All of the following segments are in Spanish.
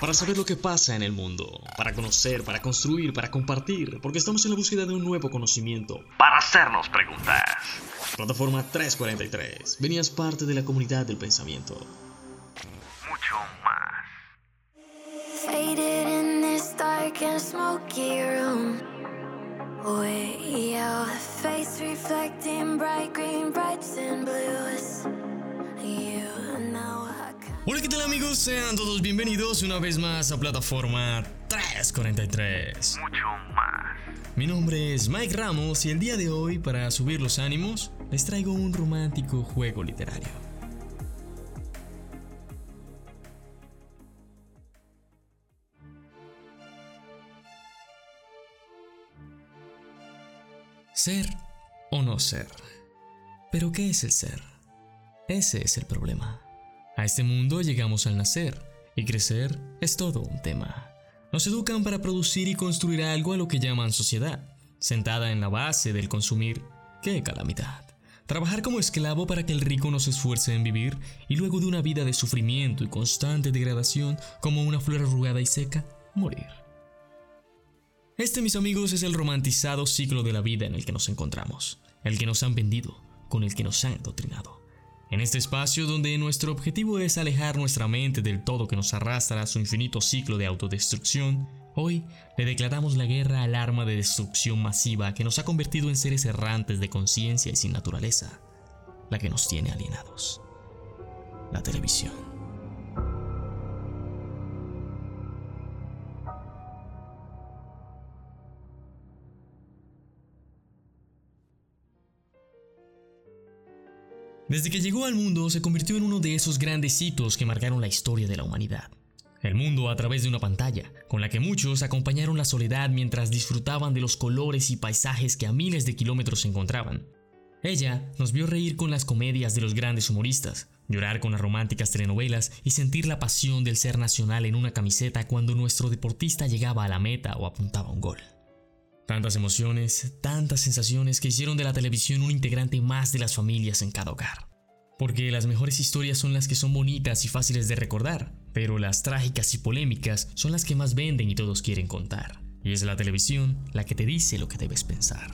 Para saber lo que pasa en el mundo, para conocer, para construir, para compartir, porque estamos en la búsqueda de un nuevo conocimiento. Para hacernos preguntas. Plataforma 343. Venías parte de la comunidad del pensamiento. Mucho más. Way out, face reflecting bright green, brights and blues. Hola, ¿qué tal amigos? Sean todos bienvenidos una vez más a Plataforma 343. Mucho más. Mi nombre es Mike Ramos y el día de hoy, para subir los ánimos, les traigo un romántico juego literario. Ser o no ser. Pero ¿qué es el ser? Ese es el problema. A este mundo llegamos al nacer y crecer es todo un tema. Nos educan para producir y construir algo a lo que llaman sociedad, sentada en la base del consumir. ¡Qué calamidad! Trabajar como esclavo para que el rico no se esfuerce en vivir y luego de una vida de sufrimiento y constante degradación como una flor arrugada y seca, morir. Este, mis amigos, es el romantizado ciclo de la vida en el que nos encontramos, el que nos han vendido, con el que nos han adoctrinado. En este espacio donde nuestro objetivo es alejar nuestra mente del todo que nos arrastra a su infinito ciclo de autodestrucción, hoy le declaramos la guerra al arma de destrucción masiva que nos ha convertido en seres errantes de conciencia y sin naturaleza, la que nos tiene alienados, la televisión. Desde que llegó al mundo se convirtió en uno de esos grandes hitos que marcaron la historia de la humanidad. El mundo a través de una pantalla, con la que muchos acompañaron la soledad mientras disfrutaban de los colores y paisajes que a miles de kilómetros se encontraban. Ella nos vio reír con las comedias de los grandes humoristas, llorar con las románticas telenovelas y sentir la pasión del ser nacional en una camiseta cuando nuestro deportista llegaba a la meta o apuntaba un gol. Tantas emociones, tantas sensaciones que hicieron de la televisión un integrante más de las familias en cada hogar. Porque las mejores historias son las que son bonitas y fáciles de recordar, pero las trágicas y polémicas son las que más venden y todos quieren contar. Y es la televisión la que te dice lo que debes pensar.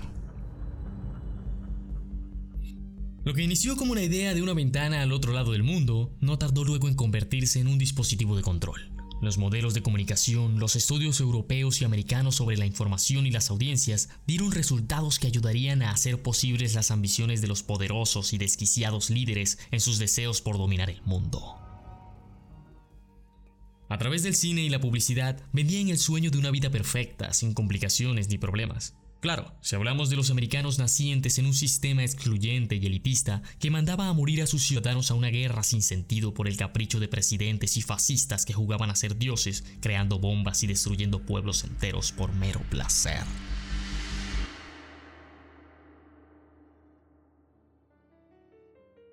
Lo que inició como una idea de una ventana al otro lado del mundo, no tardó luego en convertirse en un dispositivo de control. Los modelos de comunicación, los estudios europeos y americanos sobre la información y las audiencias dieron resultados que ayudarían a hacer posibles las ambiciones de los poderosos y desquiciados líderes en sus deseos por dominar el mundo. A través del cine y la publicidad vendían el sueño de una vida perfecta, sin complicaciones ni problemas. Claro, si hablamos de los americanos nacientes en un sistema excluyente y elitista que mandaba a morir a sus ciudadanos a una guerra sin sentido por el capricho de presidentes y fascistas que jugaban a ser dioses, creando bombas y destruyendo pueblos enteros por mero placer.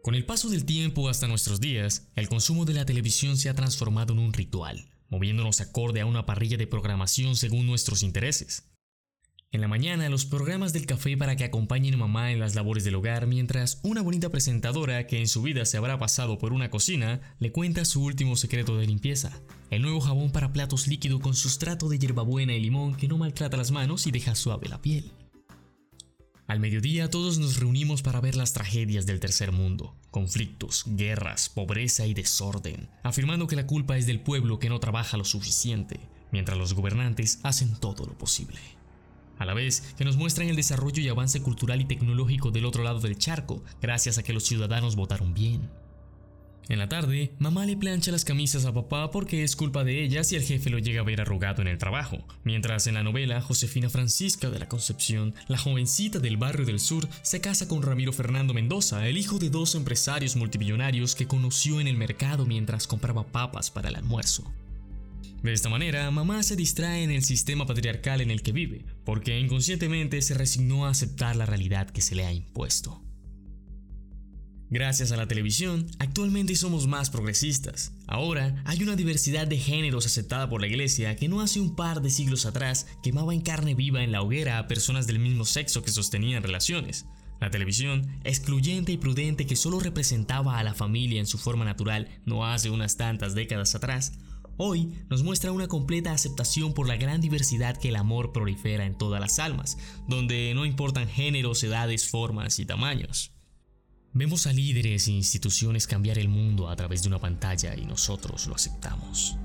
Con el paso del tiempo hasta nuestros días, el consumo de la televisión se ha transformado en un ritual, moviéndonos acorde a una parrilla de programación según nuestros intereses. En la mañana, los programas del café para que acompañen a mamá en las labores del hogar, mientras una bonita presentadora que en su vida se habrá pasado por una cocina le cuenta su último secreto de limpieza: el nuevo jabón para platos líquido con sustrato de hierbabuena y limón que no maltrata las manos y deja suave la piel. Al mediodía todos nos reunimos para ver las tragedias del tercer mundo, conflictos, guerras, pobreza y desorden, afirmando que la culpa es del pueblo que no trabaja lo suficiente, mientras los gobernantes hacen todo lo posible a la vez que nos muestran el desarrollo y avance cultural y tecnológico del otro lado del charco, gracias a que los ciudadanos votaron bien. En la tarde, mamá le plancha las camisas a papá porque es culpa de ella si el jefe lo llega a ver arrugado en el trabajo, mientras en la novela Josefina Francisca de la Concepción, la jovencita del barrio del sur, se casa con Ramiro Fernando Mendoza, el hijo de dos empresarios multimillonarios que conoció en el mercado mientras compraba papas para el almuerzo. De esta manera, mamá se distrae en el sistema patriarcal en el que vive, porque inconscientemente se resignó a aceptar la realidad que se le ha impuesto. Gracias a la televisión, actualmente somos más progresistas. Ahora hay una diversidad de géneros aceptada por la iglesia que no hace un par de siglos atrás quemaba en carne viva en la hoguera a personas del mismo sexo que sostenían relaciones. La televisión, excluyente y prudente que solo representaba a la familia en su forma natural no hace unas tantas décadas atrás, hoy nos muestra una completa aceptación por la gran diversidad que el amor prolifera en todas las almas, donde no importan géneros, edades, formas y tamaños. Vemos a líderes e instituciones cambiar el mundo a través de una pantalla y nosotros lo aceptamos.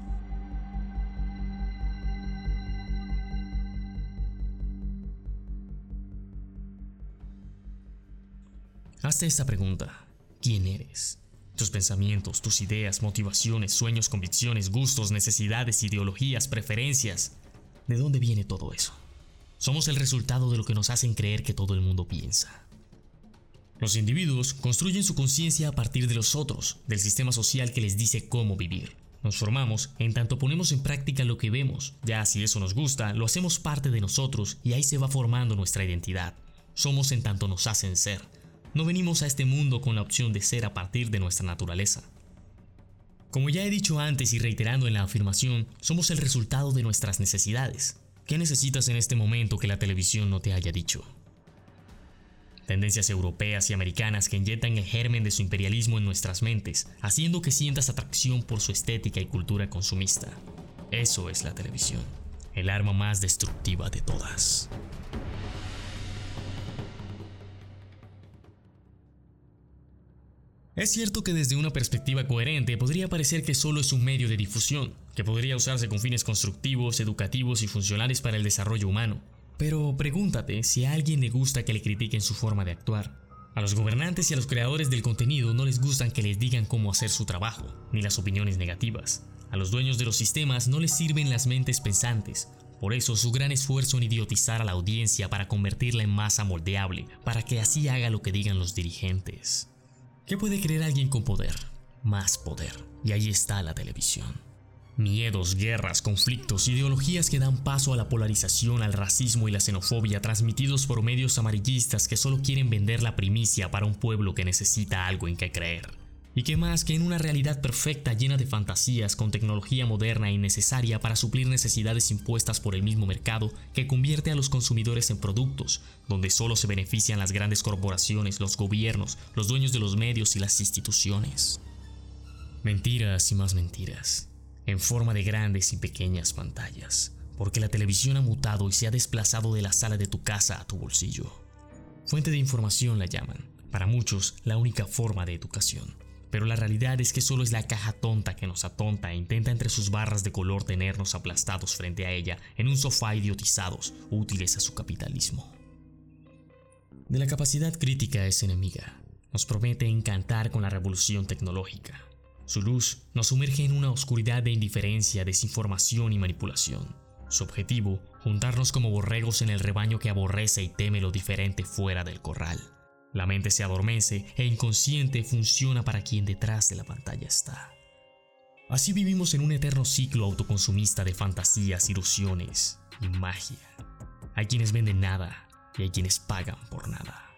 Hazte esta pregunta. ¿Quién eres? Tus pensamientos, tus ideas, motivaciones, sueños, convicciones, gustos, necesidades, ideologías, preferencias. ¿De dónde viene todo eso? Somos el resultado de lo que nos hacen creer que todo el mundo piensa. Los individuos construyen su conciencia a partir de los otros, del sistema social que les dice cómo vivir. Nos formamos en tanto ponemos en práctica lo que vemos, ya si eso nos gusta, lo hacemos parte de nosotros y ahí se va formando nuestra identidad. Somos en tanto nos hacen ser, no venimos a este mundo con la opción de ser a partir de nuestra naturaleza. Como ya he dicho antes y reiterando en la afirmación, somos el resultado de nuestras necesidades. ¿Qué necesitas en este momento que la televisión no te haya dicho? Tendencias europeas y americanas que inyectan el germen de su imperialismo en nuestras mentes, haciendo que sientas atracción por su estética y cultura consumista. Eso es la televisión, el arma más destructiva de todas. Es cierto que desde una perspectiva coherente podría parecer que solo es un medio de difusión, que podría usarse con fines constructivos, educativos y funcionales para el desarrollo humano. Pero pregúntate si a alguien le gusta que le critiquen su forma de actuar. A los gobernantes y a los creadores del contenido no les gustan que les digan cómo hacer su trabajo, ni las opiniones negativas. A los dueños de los sistemas no les sirven las mentes pensantes. Por eso su gran esfuerzo en idiotizar a la audiencia para convertirla en masa moldeable, para que así haga lo que digan los dirigentes. ¿Qué puede creer alguien con poder? Más poder. Y ahí está la televisión. Miedos, guerras, conflictos, ideologías que dan paso a la polarización, al racismo y la xenofobia transmitidos por medios amarillistas que solo quieren vender la primicia para un pueblo que necesita algo en que creer. Y que más que en una realidad perfecta llena de fantasías con tecnología moderna y necesaria para suplir necesidades impuestas por el mismo mercado que convierte a los consumidores en productos, donde solo se benefician las grandes corporaciones, los gobiernos, los dueños de los medios y las instituciones. Mentiras y más mentiras, en forma de grandes y pequeñas pantallas, porque la televisión ha mutado y se ha desplazado de la sala de tu casa a tu bolsillo. Fuente de información la llaman, para muchos la única forma de educación pero la realidad es que solo es la caja tonta que nos atonta e intenta entre sus barras de color tenernos aplastados frente a ella en un sofá idiotizados, útiles a su capitalismo. De la capacidad crítica es enemiga. Nos promete encantar con la revolución tecnológica. Su luz nos sumerge en una oscuridad de indiferencia, desinformación y manipulación. Su objetivo, juntarnos como borregos en el rebaño que aborrece y teme lo diferente fuera del corral. La mente se adormece e inconsciente funciona para quien detrás de la pantalla está. Así vivimos en un eterno ciclo autoconsumista de fantasías, ilusiones y magia. Hay quienes venden nada y hay quienes pagan por nada.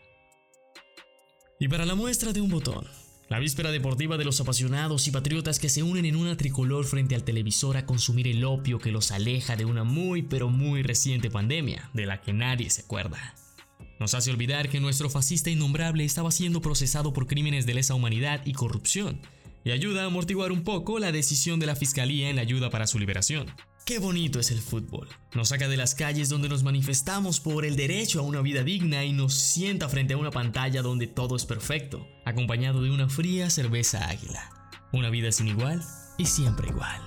Y para la muestra de un botón, la víspera deportiva de los apasionados y patriotas que se unen en una tricolor frente al televisor a consumir el opio que los aleja de una muy pero muy reciente pandemia de la que nadie se acuerda. Nos hace olvidar que nuestro fascista innombrable estaba siendo procesado por crímenes de lesa humanidad y corrupción, y ayuda a amortiguar un poco la decisión de la fiscalía en la ayuda para su liberación. Qué bonito es el fútbol. Nos saca de las calles donde nos manifestamos por el derecho a una vida digna y nos sienta frente a una pantalla donde todo es perfecto, acompañado de una fría cerveza águila. Una vida sin igual y siempre igual.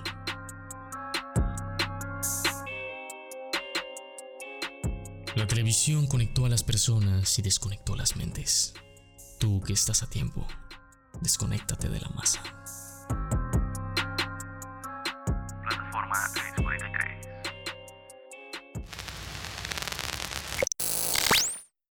La televisión conectó a las personas y desconectó las mentes. Tú que estás a tiempo, desconéctate de la masa.